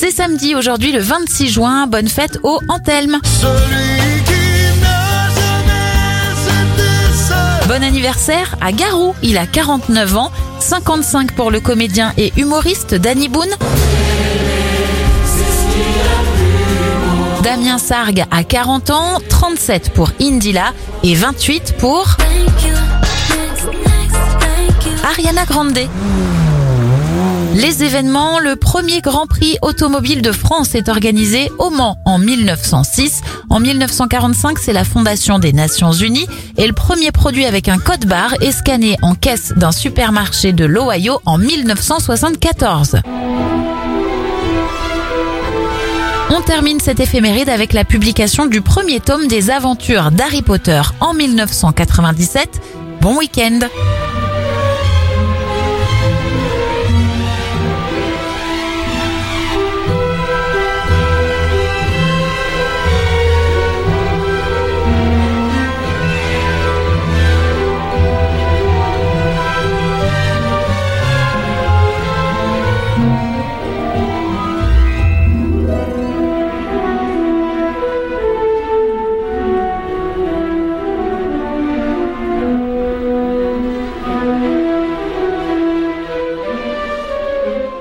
C'est samedi aujourd'hui le 26 juin. Bonne fête au Antelme. Bon anniversaire à Garou. Il a 49 ans. 55 pour le comédien et humoriste Danny Boone. Damien Sargue a 40 ans, 37 pour Indila et 28 pour Ariana Grande. Les événements, le premier Grand Prix automobile de France est organisé au Mans en 1906. En 1945, c'est la fondation des Nations Unies et le premier produit avec un code barre est scanné en caisse d'un supermarché de l'Ohio en 1974. On termine cette éphéméride avec la publication du premier tome des aventures d'Harry Potter en 1997. Bon week-end